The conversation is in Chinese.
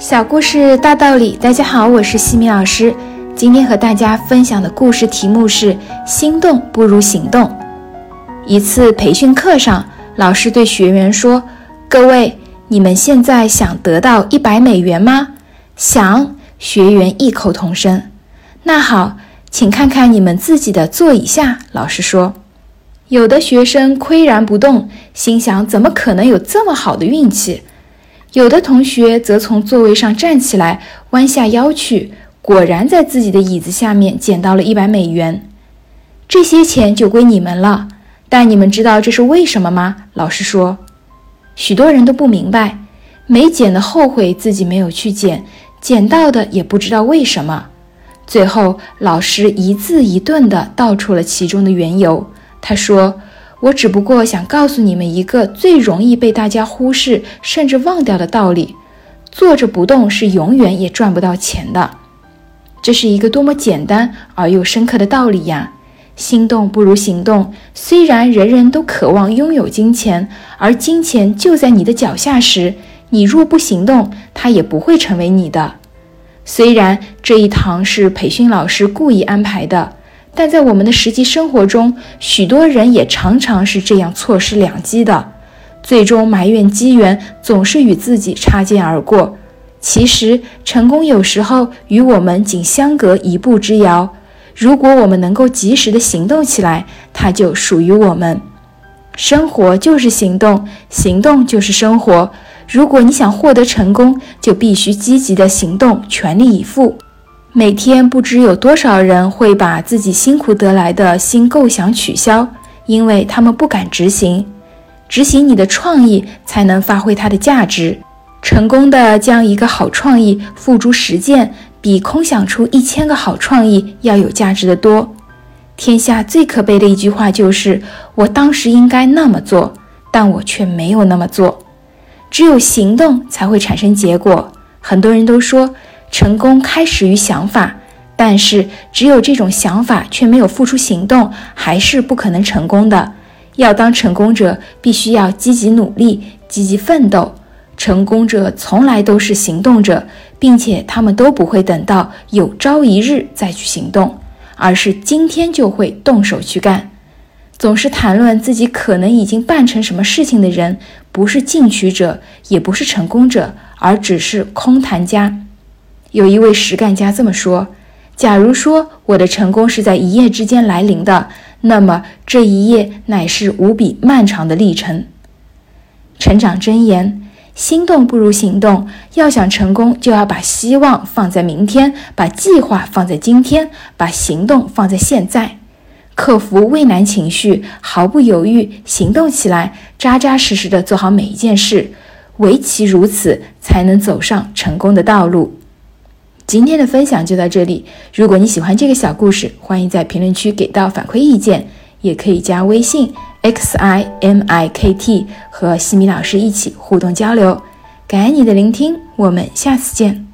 小故事大道理，大家好，我是西米老师。今天和大家分享的故事题目是“心动不如行动”。一次培训课上，老师对学员说：“各位，你们现在想得到一百美元吗？”想，学员异口同声。那好，请看看你们自己的座椅下。老师说，有的学生岿然不动，心想：怎么可能有这么好的运气？有的同学则从座位上站起来，弯下腰去，果然在自己的椅子下面捡到了一百美元。这些钱就归你们了。但你们知道这是为什么吗？老师说，许多人都不明白，没捡的后悔自己没有去捡，捡到的也不知道为什么。最后，老师一字一顿地道出了其中的缘由。他说。我只不过想告诉你们一个最容易被大家忽视甚至忘掉的道理：坐着不动是永远也赚不到钱的。这是一个多么简单而又深刻的道理呀！心动不如行动。虽然人人都渴望拥有金钱，而金钱就在你的脚下时，你若不行动，它也不会成为你的。虽然这一堂是培训老师故意安排的。但在我们的实际生活中，许多人也常常是这样错失良机的，最终埋怨机缘总是与自己擦肩而过。其实，成功有时候与我们仅相隔一步之遥。如果我们能够及时的行动起来，它就属于我们。生活就是行动，行动就是生活。如果你想获得成功，就必须积极的行动，全力以赴。每天不知有多少人会把自己辛苦得来的新构想取消，因为他们不敢执行。执行你的创意，才能发挥它的价值。成功的将一个好创意付诸实践，比空想出一千个好创意要有价值的多。天下最可悲的一句话就是：“我当时应该那么做，但我却没有那么做。”只有行动才会产生结果。很多人都说。成功开始于想法，但是只有这种想法却没有付出行动，还是不可能成功的。要当成功者，必须要积极努力、积极奋斗。成功者从来都是行动者，并且他们都不会等到有朝一日再去行动，而是今天就会动手去干。总是谈论自己可能已经办成什么事情的人，不是进取者，也不是成功者，而只是空谈家。有一位实干家这么说：“假如说我的成功是在一夜之间来临的，那么这一夜乃是无比漫长的历程。”成长箴言：心动不如行动。要想成功，就要把希望放在明天，把计划放在今天，把行动放在现在。克服畏难情绪，毫不犹豫行动起来，扎扎实实的做好每一件事。唯其如此，才能走上成功的道路。今天的分享就到这里。如果你喜欢这个小故事，欢迎在评论区给到反馈意见，也可以加微信 x i m i k t 和西米老师一起互动交流。感恩你的聆听，我们下次见。